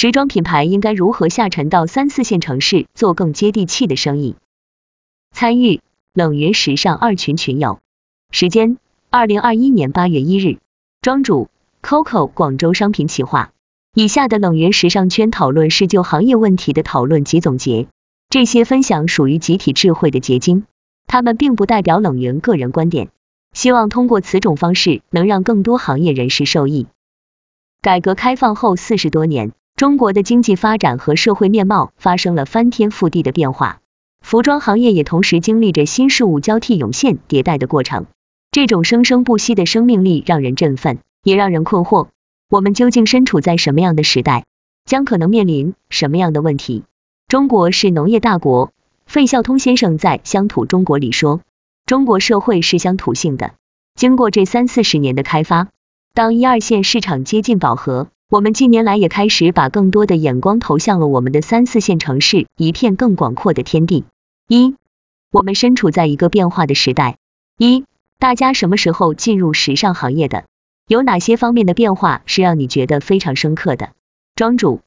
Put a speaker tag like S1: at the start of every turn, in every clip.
S1: 时装品牌应该如何下沉到三四线城市做更接地气的生意？参与冷云时尚二群群友，时间二零二一年八月一日，庄主 Coco 广州商品企划。以下的冷云时尚圈讨论是就行业问题的讨论及总结，这些分享属于集体智慧的结晶，他们并不代表冷云个人观点。希望通过此种方式能让更多行业人士受益。改革开放后四十多年，中国的经济发展和社会面貌发生了翻天覆地的变化，服装行业也同时经历着新事物交替涌现、迭代的过程。这种生生不息的生命力让人振奋，也让人困惑。我们究竟身处在什么样的时代？将可能面临什么样的问题？中国是农业大国，费孝通先生在《乡土中国》里说。中国社会是乡土性的，经过这三四十年的开发，当一二线市场接近饱和，我们近年来也开始把更多的眼光投向了我们的三四线城市，一片更广阔的天地。一，我们身处在一个变化的时代。一，大家什么时候进入时尚行业的？有哪些方面的变化是让你觉得非常深刻的？庄主，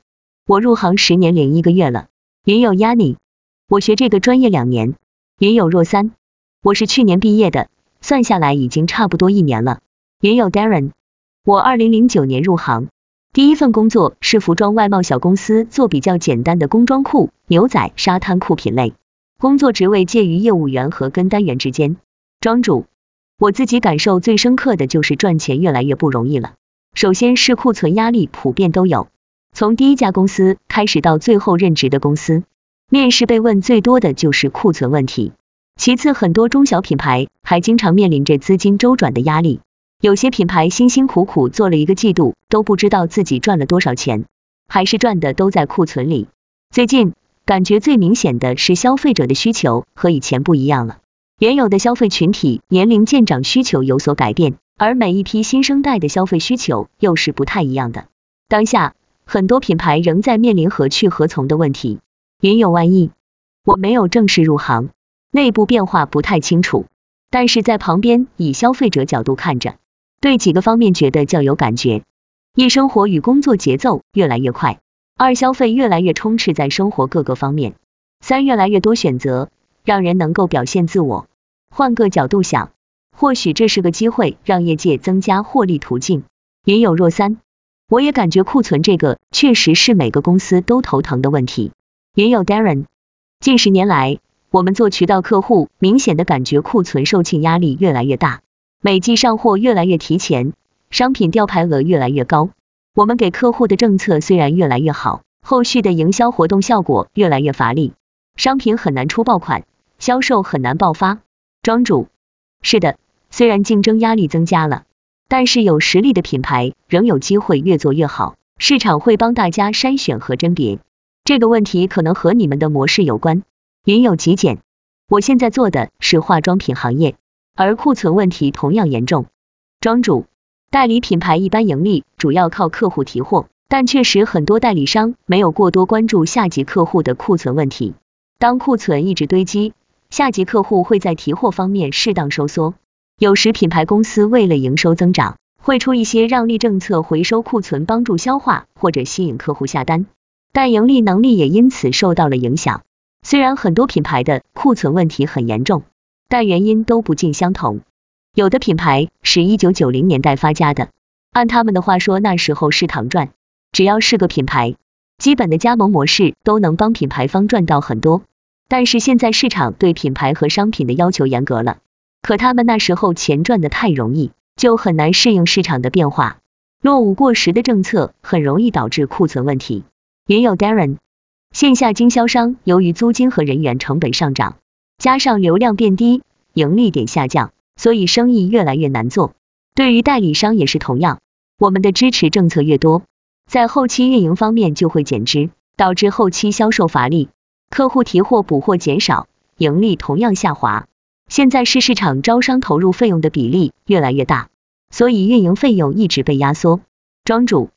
S1: 我入行十年零一个月了。云友 Yanni，我学这个专业两年。云友若三。我是去年毕业的，算下来已经差不多一年了。云友 Darren，我二零零九年入行，第一份工作是服装外贸小公司做比较简单的工装裤、牛仔、沙滩裤品类，工作职位介于业务员和跟单员之间。庄主，我自己感受最深刻的就是赚钱越来越不容易了。首先是库存压力普遍都有，从第一家公司开始到最后任职的公司，面试被问最多的就是库存问题。其次，很多中小品牌还经常面临着资金周转的压力，有些品牌辛辛苦苦做了一个季度，都不知道自己赚了多少钱，还是赚的都在库存里。最近感觉最明显的是消费者的需求和以前不一样了，原有的消费群体年龄渐长，需求有所改变，而每一批新生代的消费需求又是不太一样的。当下很多品牌仍在面临何去何从的问题。云有万亿，我没有正式入行。内部变化不太清楚，但是在旁边以消费者角度看着，对几个方面觉得较有感觉。一生活与工作节奏越来越快，二消费越来越充斥在生活各个方面，三越来越多选择，让人能够表现自我。换个角度想，或许这是个机会，让业界增加获利途径。云有若三，我也感觉库存这个确实是每个公司都头疼的问题。云有 Darren，近十年来。我们做渠道客户，明显的感觉库存售罄压力越来越大，每季上货越来越提前，商品吊牌额越来越高。我们给客户的政策虽然越来越好，后续的营销活动效果越来越乏力，商品很难出爆款，销售很难爆发。庄主，是的，虽然竞争压力增加了，但是有实力的品牌仍有机会越做越好，市场会帮大家筛选和甄别。这个问题可能和你们的模式有关。云有极简，我现在做的是化妆品行业，而库存问题同样严重。庄主，代理品牌一般盈利主要靠客户提货，但确实很多代理商没有过多关注下级客户的库存问题。当库存一直堆积，下级客户会在提货方面适当收缩。有时品牌公司为了营收增长，会出一些让利政策回收库存，帮助消化或者吸引客户下单，但盈利能力也因此受到了影响。虽然很多品牌的库存问题很严重，但原因都不尽相同。有的品牌是一九九零年代发家的，按他们的话说，那时候是躺赚，只要是个品牌，基本的加盟模式都能帮品牌方赚到很多。但是现在市场对品牌和商品的要求严格了，可他们那时候钱赚的太容易，就很难适应市场的变化。落伍过时的政策很容易导致库存问题。云有 Darren。线下经销商由于租金和人员成本上涨，加上流量变低，盈利点下降，所以生意越来越难做。对于代理商也是同样，我们的支持政策越多，在后期运营方面就会减支，导致后期销售乏力，客户提货补货减少，盈利同样下滑。现在是市场招商投入费用的比例越来越大，所以运营费用一直被压缩。庄主，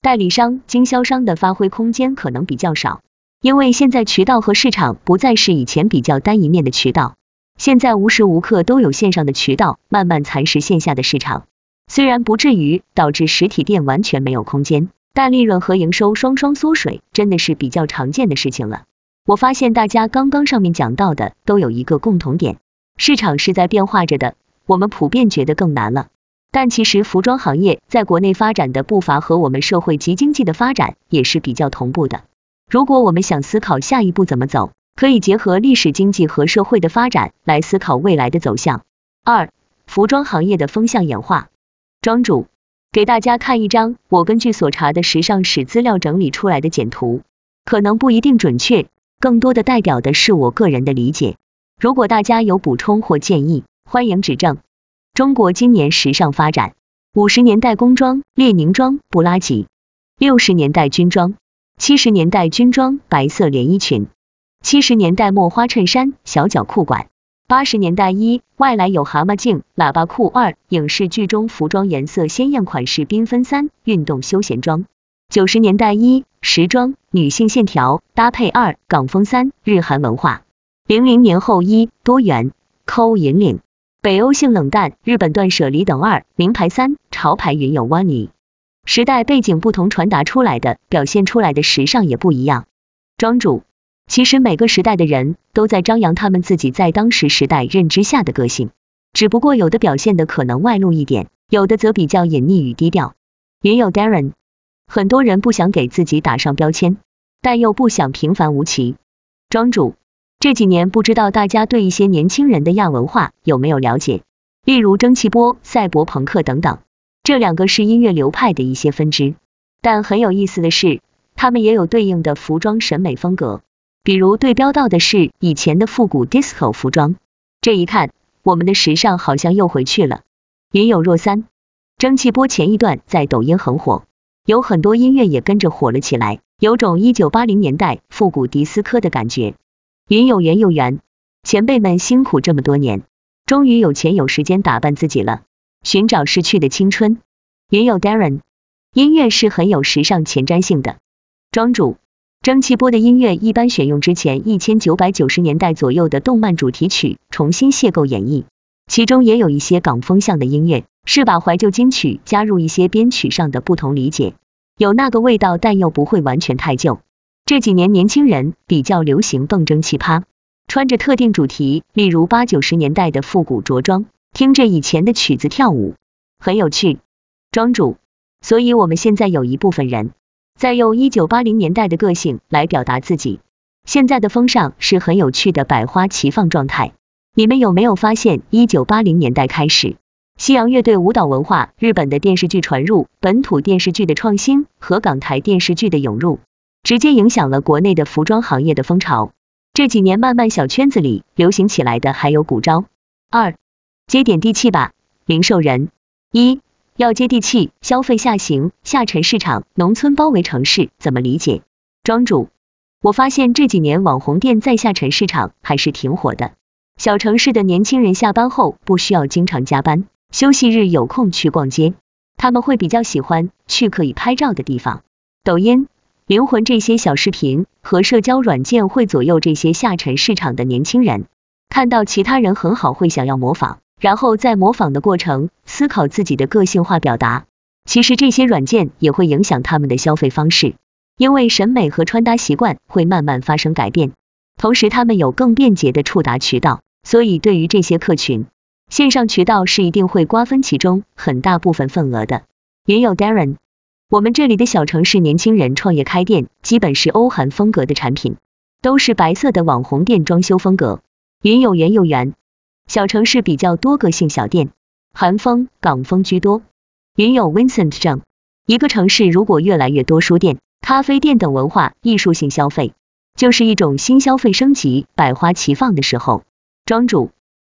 S1: 代理商、经销商的发挥空间可能比较少。因为现在渠道和市场不再是以前比较单一面的渠道，现在无时无刻都有线上的渠道慢慢蚕食线下的市场。虽然不至于导致实体店完全没有空间，但利润和营收双双缩水，真的是比较常见的事情了。我发现大家刚刚上面讲到的都有一个共同点，市场是在变化着的，我们普遍觉得更难了。但其实服装行业在国内发展的步伐和我们社会及经济的发展也是比较同步的。如果我们想思考下一步怎么走，可以结合历史、经济和社会的发展来思考未来的走向。二、服装行业的风向演化。庄主给大家看一张我根据所查的时尚史资料整理出来的简图，可能不一定准确，更多的代表的是我个人的理解。如果大家有补充或建议，欢迎指正。中国今年时尚发展：五十年代工装列宁装布拉吉，六十年代军装，七十年代军装白色连衣裙，七十年代末花衬衫小脚裤管，八十年代一外来有蛤蟆镜喇叭裤二影视剧中服装颜色鲜艳款式缤纷三运动休闲装，九十年代一时装女性线条搭配二港风三日韩文化，零零年后一多元抠引领。北欧性冷淡，日本断舍离等二名牌三潮牌云有 One 时代背景不同，传达出来的表现出来的时尚也不一样。庄主，其实每个时代的人都在张扬他们自己在当时时代认知下的个性，只不过有的表现的可能外露一点，有的则比较隐匿与低调。也有 Darren，很多人不想给自己打上标签，但又不想平凡无奇。庄主。这几年不知道大家对一些年轻人的亚文化有没有了解，例如蒸汽波、赛博朋克等等，这两个是音乐流派的一些分支。但很有意思的是，他们也有对应的服装审美风格，比如对标到的是以前的复古 disco 服装。这一看，我们的时尚好像又回去了。云有若三，蒸汽波前一段在抖音很火，有很多音乐也跟着火了起来，有种一九八零年代复古迪斯科的感觉。云有缘有缘，前辈们辛苦这么多年，终于有钱有时间打扮自己了，寻找逝去的青春。云有 Darren，音乐是很有时尚前瞻性的。庄主，蒸汽波的音乐一般选用之前一千九百九十年代左右的动漫主题曲重新邂逅演绎，其中也有一些港风向的音乐，是把怀旧金曲加入一些编曲上的不同理解，有那个味道，但又不会完全太旧。这几年年轻人比较流行蹦蒸奇葩，穿着特定主题，例如八九十年代的复古着装，听着以前的曲子跳舞，很有趣。庄主，所以我们现在有一部分人在用一九八零年代的个性来表达自己。现在的风尚是很有趣的百花齐放状态。你们有没有发现，一九八零年代开始，西洋乐队舞蹈文化、日本的电视剧传入、本土电视剧的创新和港台电视剧的涌入？直接影响了国内的服装行业的风潮。这几年慢慢小圈子里流行起来的还有古招。二，接点地气吧，零售人。一，要接地气，消费下行，下沉市场，农村包围城市，怎么理解？庄主，我发现这几年网红店在下沉市场还是挺火的。小城市的年轻人下班后不需要经常加班，休息日有空去逛街，他们会比较喜欢去可以拍照的地方。抖音。灵魂这些小视频和社交软件会左右这些下沉市场的年轻人，看到其他人很好会想要模仿，然后在模仿的过程思考自己的个性化表达。其实这些软件也会影响他们的消费方式，因为审美和穿搭习惯会慢慢发生改变，同时他们有更便捷的触达渠道，所以对于这些客群，线上渠道是一定会瓜分其中很大部分份额的。云有 Darren。我们这里的小城市年轻人创业开店，基本是欧韩风格的产品，都是白色的网红店装修风格。云有缘有缘，小城市比较多个性小店，韩风、港风居多。云有 Vincent 正，一个城市如果越来越多书店、咖啡店等文化艺术性消费，就是一种新消费升级、百花齐放的时候。庄主，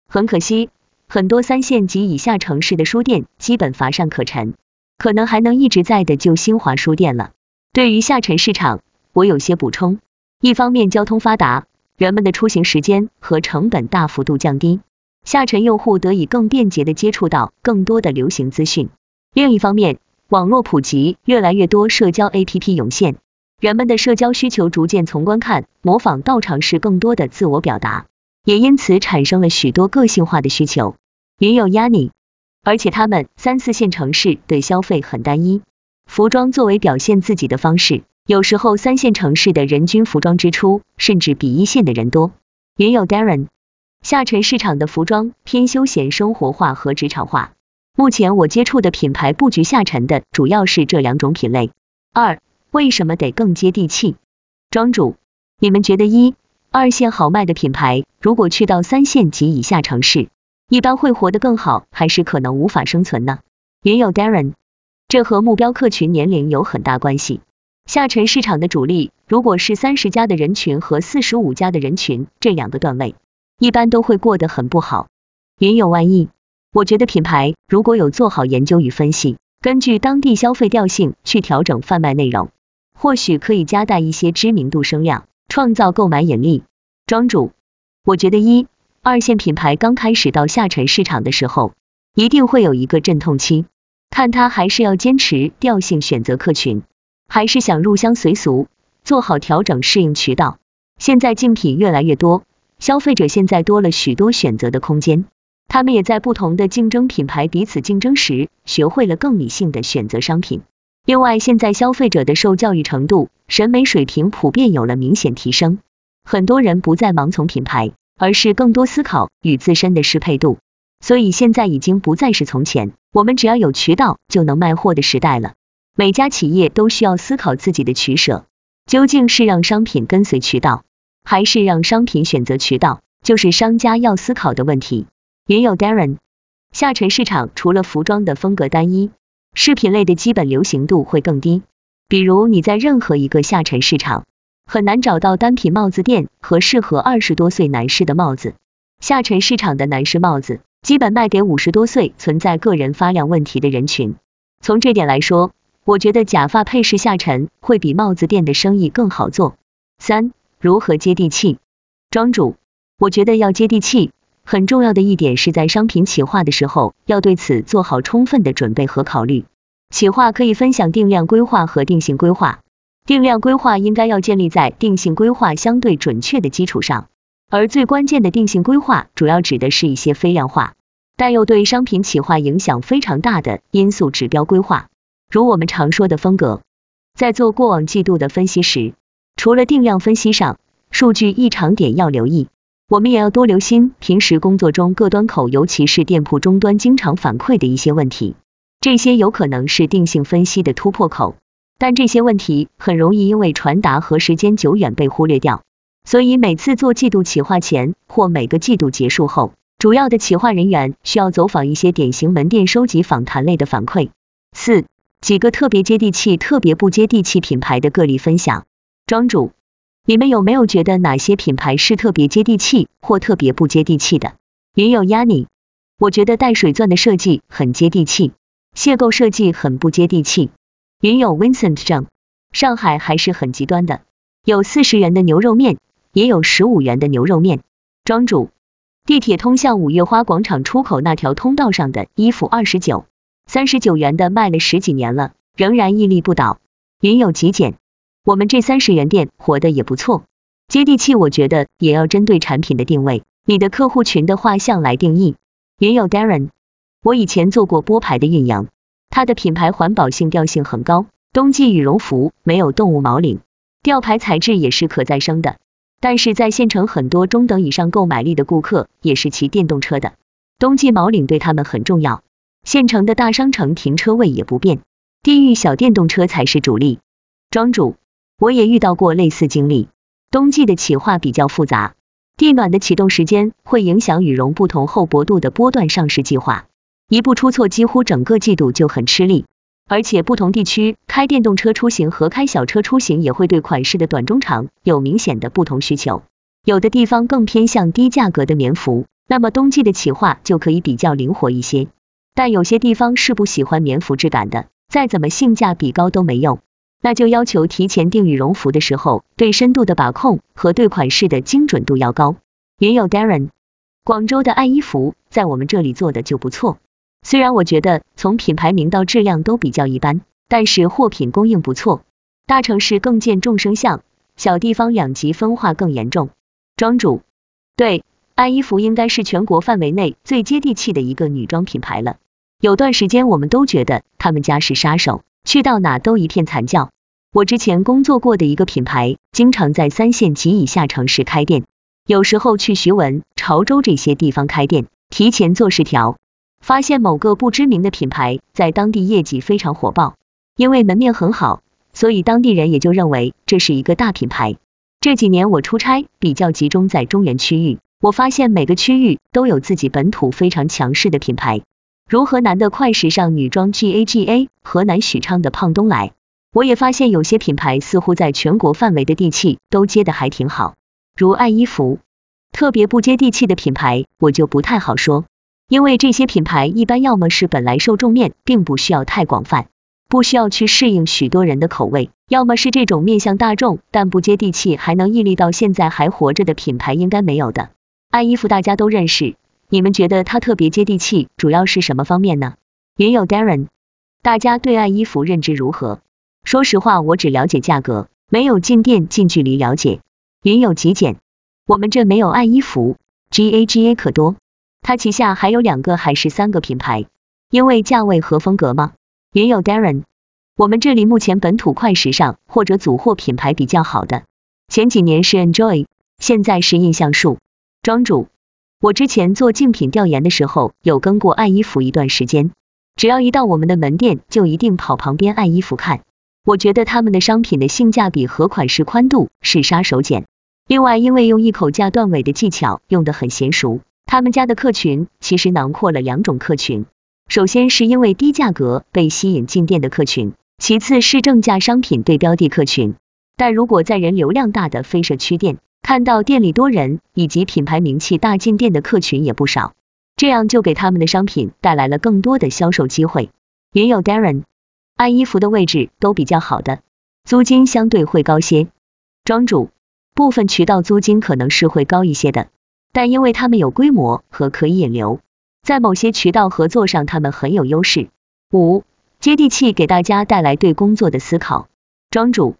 S1: 很可惜，很多三线及以下城市的书店基本乏善可陈。可能还能一直在的就新华书店了。对于下沉市场，我有些补充。一方面交通发达，人们的出行时间和成本大幅度降低，下沉用户得以更便捷的接触到更多的流行资讯。另一方面，网络普及，越来越多社交 APP 涌现，人们的社交需求逐渐从观看、模仿到尝试更多的自我表达，也因此产生了许多个性化的需求。云有 Yani。而且他们三四线城市对消费很单一，服装作为表现自己的方式，有时候三线城市的人均服装支出甚至比一线的人多。云有 Darren，下沉市场的服装偏休闲生活化和职场化。目前我接触的品牌布局下沉的主要是这两种品类。二，为什么得更接地气？庄主，你们觉得一、二线好卖的品牌，如果去到三线及以下城市，一般会活得更好，还是可能无法生存呢？云友 Darren，这和目标客群年龄有很大关系。下沉市场的主力，如果是三十加的人群和四十五加的人群这两个段位，一般都会过得很不好。云有万亿，我觉得品牌如果有做好研究与分析，根据当地消费调性去调整贩卖内容，或许可以加大一些知名度声量，创造购买引力。庄主，我觉得一二线品牌刚开始到下沉市场的时候，一定会有一个阵痛期，看他还是要坚持调性选择客群。还是想入乡随俗，做好调整适应渠道。现在竞品越来越多，消费者现在多了许多选择的空间，他们也在不同的竞争品牌彼此竞争时，学会了更理性的选择商品。另外，现在消费者的受教育程度、审美水平普遍有了明显提升，很多人不再盲从品牌，而是更多思考与自身的适配度。所以现在已经不再是从前我们只要有渠道就能卖货的时代了。每家企业都需要思考自己的取舍，究竟是让商品跟随渠道，还是让商品选择渠道，就是商家要思考的问题。也有 Darren，下沉市场除了服装的风格单一，饰品类的基本流行度会更低。比如你在任何一个下沉市场，很难找到单品帽子店和适合二十多岁男士的帽子。下沉市场的男士帽子，基本卖给五十多岁存在个人发量问题的人群。从这点来说，我觉得假发配饰下沉会比帽子店的生意更好做。三、如何接地气？庄主，我觉得要接地气，很重要的一点是在商品企划的时候，要对此做好充分的准备和考虑。企划可以分享定量规划和定性规划。定量规划应该要建立在定性规划相对准确的基础上，而最关键的定性规划主要指的是一些非量化，但又对商品企划影响非常大的因素指标规划。如我们常说的风格，在做过往季度的分析时，除了定量分析上数据异常点要留意，我们也要多留心平时工作中各端口，尤其是店铺终端经常反馈的一些问题，这些有可能是定性分析的突破口，但这些问题很容易因为传达和时间久远被忽略掉，所以每次做季度企划前或每个季度结束后，主要的企划人员需要走访一些典型门店，收集访谈类的反馈。四。几个特别接地气、特别不接地气品牌的个例分享。庄主，你们有没有觉得哪些品牌是特别接地气或特别不接地气的？云友 Yani，我觉得带水钻的设计很接地气，邂逅设计很不接地气。云友 Vincent 正，上海还是很极端的，有四十元的牛肉面，也有十五元的牛肉面。庄主，地铁通向五月花广场出口那条通道上的衣服二十九。三十九元的卖了十几年了，仍然屹立不倒。云有极简，我们这三十元店活得也不错，接地气。我觉得也要针对产品的定位，你的客户群的画像来定义。云有 Darren，我以前做过波牌的运营，它的品牌环保性调性很高，冬季羽绒服没有动物毛领，吊牌材质也是可再生的。但是在县城很多中等以上购买力的顾客也是骑电动车的，冬季毛领对他们很重要。县城的大商城停车位也不变，地域小电动车才是主力。庄主，我也遇到过类似经历。冬季的企划比较复杂，地暖的启动时间会影响羽绒不同厚薄度的波段上市计划，一步出错，几乎整个季度就很吃力。而且不同地区开电动车出行和开小车出行也会对款式的短中长有明显的不同需求，有的地方更偏向低价格的棉服，那么冬季的企划就可以比较灵活一些。但有些地方是不喜欢棉服质感的，再怎么性价比高都没用，那就要求提前订羽绒服的时候，对深度的把控和对款式的精准度要高。也有 Darren，广州的爱衣服在我们这里做的就不错，虽然我觉得从品牌名到质量都比较一般，但是货品供应不错。大城市更见众生相，小地方两极分化更严重。庄主，对。爱衣服应该是全国范围内最接地气的一个女装品牌了。有段时间我们都觉得他们家是杀手，去到哪都一片惨叫。我之前工作过的一个品牌，经常在三线及以下城市开店，有时候去徐闻、潮州这些地方开店，提前做实条，发现某个不知名的品牌在当地业绩非常火爆，因为门面很好，所以当地人也就认为这是一个大品牌。这几年我出差比较集中在中原区域，我发现每个区域都有自己本土非常强势的品牌，如河南的快时尚女装 GAGA，河南许昌的胖东来。我也发现有些品牌似乎在全国范围的地气都接的还挺好，如爱衣服。特别不接地气的品牌我就不太好说，因为这些品牌一般要么是本来受众面并不需要太广泛，不需要去适应许多人的口味，要么是这种面向大众但不接地气还能屹立到现在还活着的品牌应该没有的。爱衣服大家都认识，你们觉得它特别接地气主要是什么方面呢？云友 Darren，大家对爱衣服认知如何？说实话，我只了解价格，没有进店近距离了解。云有极简，我们这没有爱衣服，G A G A 可多。它旗下还有两个还是三个品牌，因为价位和风格吗？云有 Darren，我们这里目前本土快时尚或者组货品牌比较好的，前几年是 Enjoy，现在是印象树。庄主，我之前做竞品调研的时候有跟过爱衣服一段时间，只要一到我们的门店，就一定跑旁边爱衣服看。我觉得他们的商品的性价比和款式宽度是杀手锏。另外，因为用一口价断尾的技巧用得很娴熟，他们家的客群其实囊括了两种客群。首先是因为低价格被吸引进店的客群，其次是正价商品对标的客群。但如果在人流量大的非社区店，看到店里多人以及品牌名气大进店的客群也不少，这样就给他们的商品带来了更多的销售机会。也有 Darren。爱衣服的位置都比较好的，租金相对会高些。庄主，部分渠道租金可能是会高一些的，但因为他们有规模和可以引流，在某些渠道合作上他们很有优势。五，接地气给大家带来对工作的思考。庄主，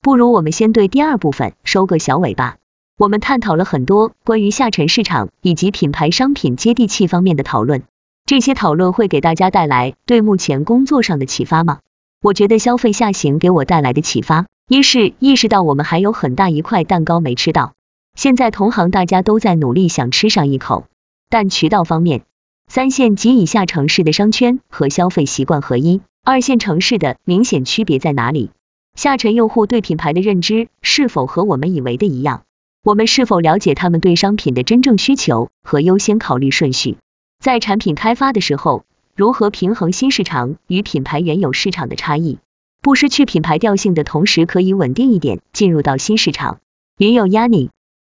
S1: 不如我们先对第二部分收个小尾巴。我们探讨了很多关于下沉市场以及品牌商品接地气方面的讨论。这些讨论会给大家带来对目前工作上的启发吗？我觉得消费下行给我带来的启发，一是意识到我们还有很大一块蛋糕没吃到，现在同行大家都在努力想吃上一口，但渠道方面，三线及以下城市的商圈和消费习惯合一，二线城市的明显区别在哪里？下沉用户对品牌的认知是否和我们以为的一样？我们是否了解他们对商品的真正需求和优先考虑顺序？在产品开发的时候，如何平衡新市场与品牌原有市场的差异，不失去品牌调性的同时，可以稳定一点进入到新市场？云有压力，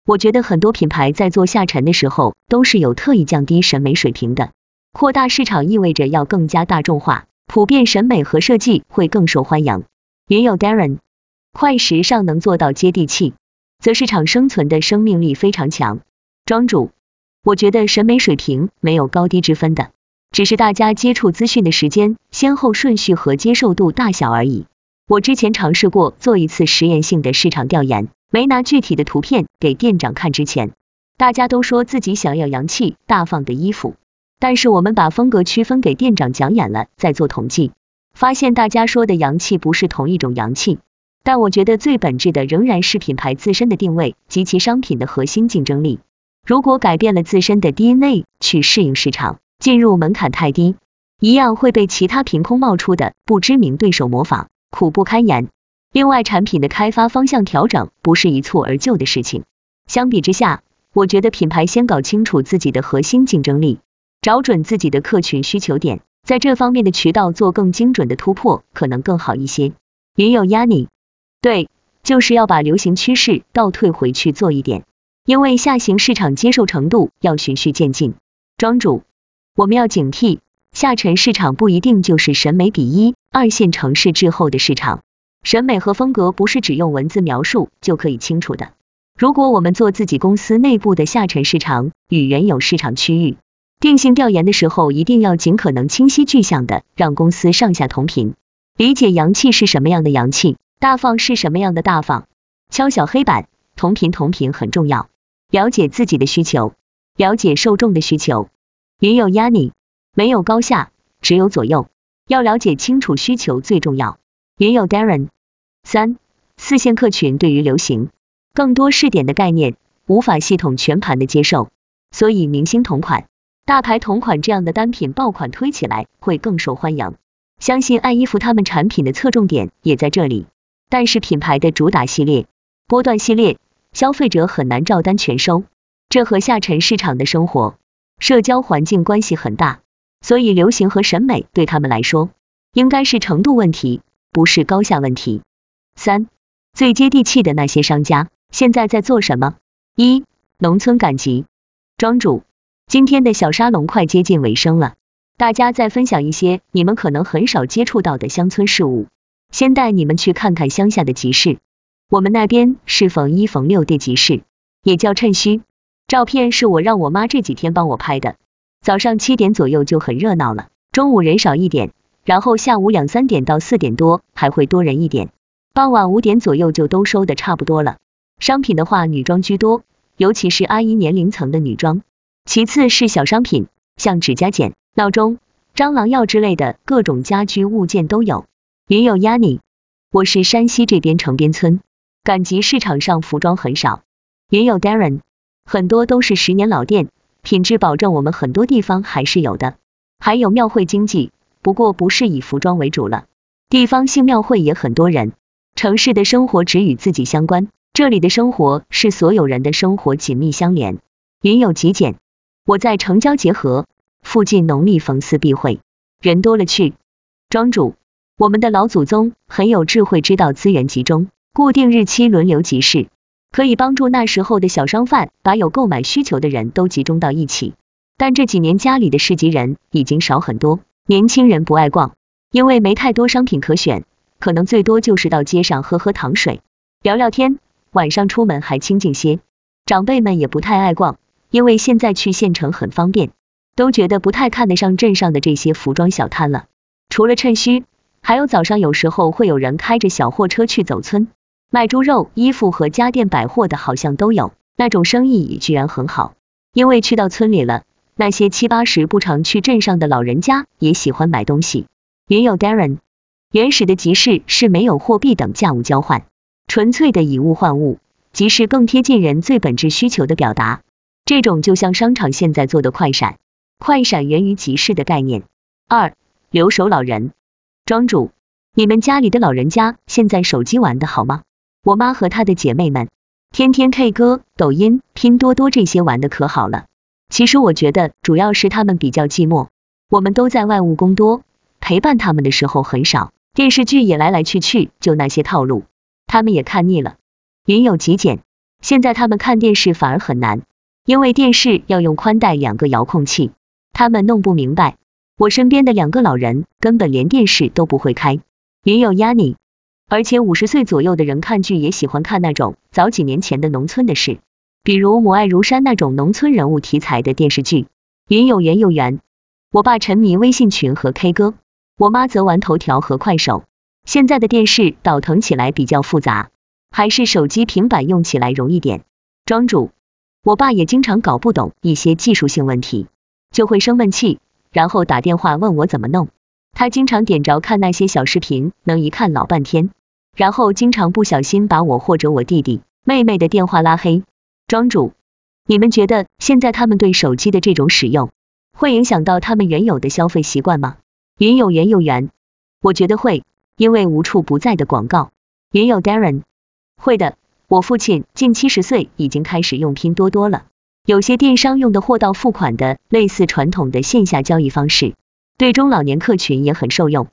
S1: 我觉得很多品牌在做下沉的时候，都是有特意降低审美水平的。扩大市场意味着要更加大众化，普遍审美和设计会更受欢迎。云有 Darren，快时尚能做到接地气，则市场生存的生命力非常强。庄主。我觉得审美水平没有高低之分的，只是大家接触资讯的时间先后顺序和接受度大小而已。我之前尝试过做一次实验性的市场调研，没拿具体的图片给店长看之前，大家都说自己想要洋气大方的衣服，但是我们把风格区分给店长讲演了，再做统计，发现大家说的洋气不是同一种洋气。但我觉得最本质的仍然是品牌自身的定位及其商品的核心竞争力。如果改变了自身的 DNA 去适应市场，进入门槛太低，一样会被其他凭空冒出的不知名对手模仿，苦不堪言。另外，产品的开发方向调整不是一蹴而就的事情。相比之下，我觉得品牌先搞清楚自己的核心竞争力，找准自己的客群需求点，在这方面的渠道做更精准的突破，可能更好一些。云有压力，对，就是要把流行趋势倒退回去做一点。因为下行市场接受程度要循序渐进，庄主，我们要警惕下沉市场不一定就是审美比一二线城市滞后的市场，审美和风格不是只用文字描述就可以清楚的。如果我们做自己公司内部的下沉市场与原有市场区域定性调研的时候，一定要尽可能清晰具象的让公司上下同频，理解洋气是什么样的洋气，大方是什么样的大方，敲小黑板，同频同频很重要。了解自己的需求，了解受众的需求。云有压力，没有高下，只有左右。要了解清楚需求最重要。云有 Darren。三、四线客群对于流行更多试点的概念无法系统全盘的接受，所以明星同款、大牌同款这样的单品爆款推起来会更受欢迎。相信爱衣服他们产品的侧重点也在这里，但是品牌的主打系列、波段系列，消费者很难照单全收，这和下沉市场的生活、社交环境关系很大，所以流行和审美对他们来说应该是程度问题，不是高下问题。三、最接地气的那些商家现在在做什么？一、农村赶集。庄主，今天的小沙龙快接近尾声了，大家再分享一些你们可能很少接触到的乡村事物。先带你们去看看乡下的集市。我们那边是逢一逢六的集市，也叫趁墟。照片是我让我妈这几天帮我拍的。早上七点左右就很热闹了，中午人少一点，然后下午两三点到四点多还会多人一点。傍晚五点左右就都收的差不多了。商品的话，女装居多，尤其是阿姨年龄层的女装。其次是小商品，像指甲剪、闹钟、蟑螂药之类的各种家居物件都有。云有压你，我是山西这边城边村，赶集市场上服装很少。云有 Darren，很多都是十年老店，品质保证我们很多地方还是有的。还有庙会经济，不过不是以服装为主了，地方性庙会也很多人。城市的生活只与自己相关，这里的生活是所有人的生活紧密相连。云有极简，我在城郊结合附近农历逢四必会，人多了去。庄主，我们的老祖宗很有智慧，知道资源集中，固定日期轮流集市，可以帮助那时候的小商贩把有购买需求的人都集中到一起。但这几年家里的市集人已经少很多，年轻人不爱逛，因为没太多商品可选。可能最多就是到街上喝喝糖水，聊聊天，晚上出门还清静些。长辈们也不太爱逛，因为现在去县城很方便，都觉得不太看得上镇上的这些服装小摊了。除了趁虚，还有早上有时候会有人开着小货车去走村，卖猪肉、衣服和家电百货的，好像都有，那种生意也居然很好。因为去到村里了，那些七八十不常去镇上的老人家也喜欢买东西。云有 Darren。原始的集市是没有货币等价物交换，纯粹的以物换物，集市更贴近人最本质需求的表达。这种就像商场现在做的快闪，快闪源于集市的概念。二，留守老人，庄主，你们家里的老人家现在手机玩的好吗？我妈和她的姐妹们，天天 K 歌、抖音、拼多多这些玩的可好了。其实我觉得主要是他们比较寂寞，我们都在外务工多，陪伴他们的时候很少。电视剧也来来去去，就那些套路，他们也看腻了。云有极简，现在他们看电视反而很难，因为电视要用宽带两个遥控器，他们弄不明白。我身边的两个老人根本连电视都不会开。云有压力，而且五十岁左右的人看剧也喜欢看那种早几年前的农村的事，比如母爱如山那种农村人物题材的电视剧。云有缘有缘，我爸沉迷微信群和 K 歌。我妈则玩头条和快手。现在的电视倒腾起来比较复杂，还是手机平板用起来容易点。庄主，我爸也经常搞不懂一些技术性问题，就会生闷气，然后打电话问我怎么弄。他经常点着看那些小视频，能一看老半天，然后经常不小心把我或者我弟弟妹妹的电话拉黑。庄主，你们觉得现在他们对手机的这种使用，会影响到他们原有的消费习惯吗？云有缘有缘，我觉得会，因为无处不在的广告。云有 Darren，会的，我父亲近七十岁，已经开始用拼多多了。有些电商用的货到付款的，类似传统的线下交易方式，对中老年客群也很受用。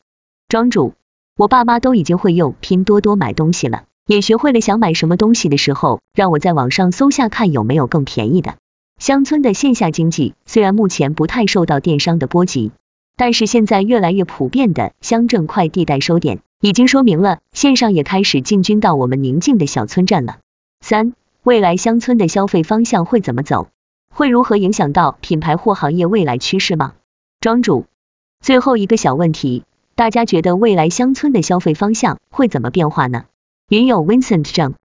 S1: 庄主，我爸妈都已经会用拼多多买东西了，也学会了想买什么东西的时候，让我在网上搜下看有没有更便宜的。乡村的线下经济虽然目前不太受到电商的波及。但是现在越来越普遍的乡镇快递代收点，已经说明了线上也开始进军到我们宁静的小村镇了。三，未来乡村的消费方向会怎么走？会如何影响到品牌货行业未来趋势吗？庄主，最后一个小问题，大家觉得未来乡村的消费方向会怎么变化呢？云友 Vincent 正，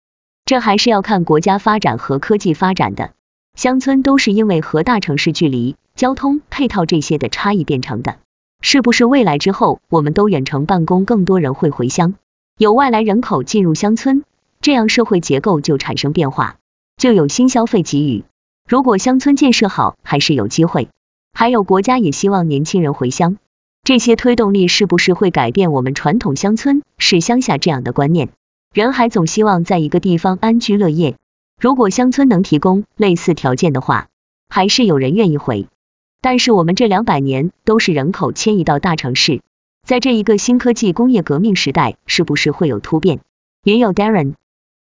S1: 这还是要看国家发展和科技发展的。乡村都是因为和大城市距离。交通配套这些的差异变成的，是不是未来之后我们都远程办公，更多人会回乡，有外来人口进入乡村，这样社会结构就产生变化，就有新消费给予。如果乡村建设好，还是有机会。还有国家也希望年轻人回乡，这些推动力是不是会改变我们传统乡村是乡下这样的观念？人还总希望在一个地方安居乐业，如果乡村能提供类似条件的话，还是有人愿意回。但是我们这两百年都是人口迁移到大城市，在这一个新科技工业革命时代，是不是会有突变？也有 Darren，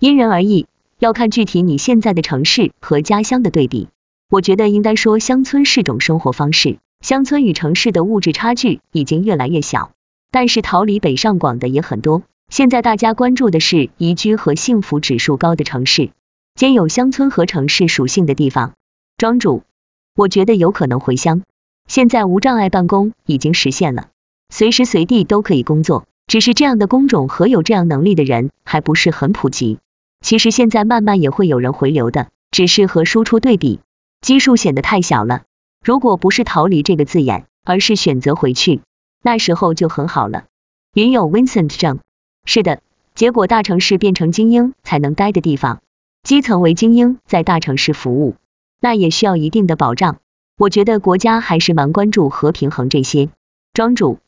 S1: 因人而异，要看具体你现在的城市和家乡的对比。我觉得应该说乡村是种生活方式，乡村与城市的物质差距已经越来越小，但是逃离北上广的也很多。现在大家关注的是宜居和幸福指数高的城市，兼有乡村和城市属性的地方。庄主，我觉得有可能回乡。现在无障碍办公已经实现了，随时随地都可以工作，只是这样的工种和有这样能力的人还不是很普及。其实现在慢慢也会有人回流的，只是和输出对比。基数显得太小了。如果不是逃离这个字眼，而是选择回去，那时候就很好了。云友 Vincent 正，是的，结果大城市变成精英才能待的地方，基层为精英在大城市服务，那也需要一定的保障。我觉得国家还是蛮关注和平衡这些。庄主，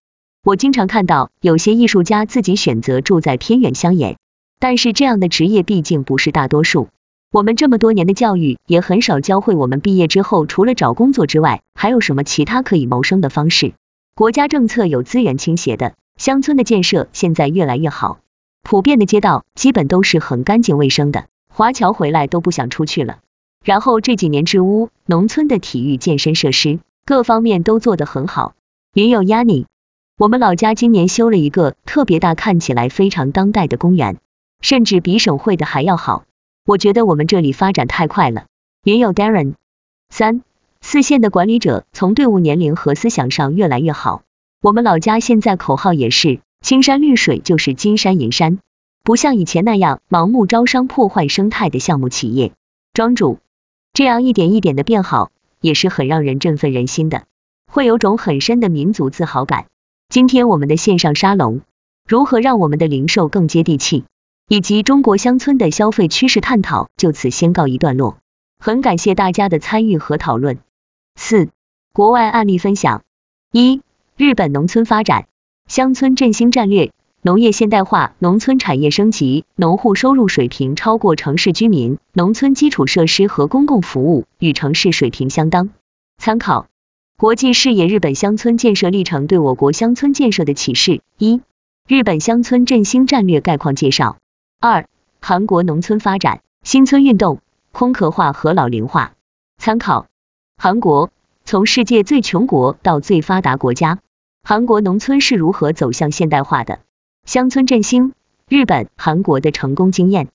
S1: 我经常看到有些艺术家自己选择住在偏远乡野，但是这样的职业毕竟不是大多数。我们这么多年的教育也很少教会我们毕业之后除了找工作之外，还有什么其他可以谋生的方式。国家政策有资源倾斜的，乡村的建设现在越来越好，普遍的街道基本都是很干净卫生的，华侨回来都不想出去了。然后这几年治污，农村的体育健身设施各方面都做得很好。云有压力，我们老家今年修了一个特别大，看起来非常当代的公园，甚至比省会的还要好。我觉得我们这里发展太快了。云友 Darren，三四线的管理者从队伍年龄和思想上越来越好。我们老家现在口号也是青山绿水就是金山银山，不像以前那样盲目招商破坏生态的项目企业。庄主，这样一点一点的变好，也是很让人振奋人心的，会有种很深的民族自豪感。今天我们的线上沙龙，如何让我们的零售更接地气？以及中国乡村的消费趋势探讨就此先告一段落，很感谢大家的参与和讨论。四、国外案例分享：一、日本农村发展，乡村振兴战略，农业现代化，农村产业升级，农户收入水平超过城市居民，农村基础设施和公共服务与城市水平相当。参考国际视野日本乡村建设历程对我国乡村建设的启示。一、日本乡村振兴战略概况介绍。二、韩国农村发展新村运动空壳化和老龄化。参考：韩国从世界最穷国到最发达国家，韩国农村是如何走向现代化的？乡村振兴，日本、韩国的成功经验。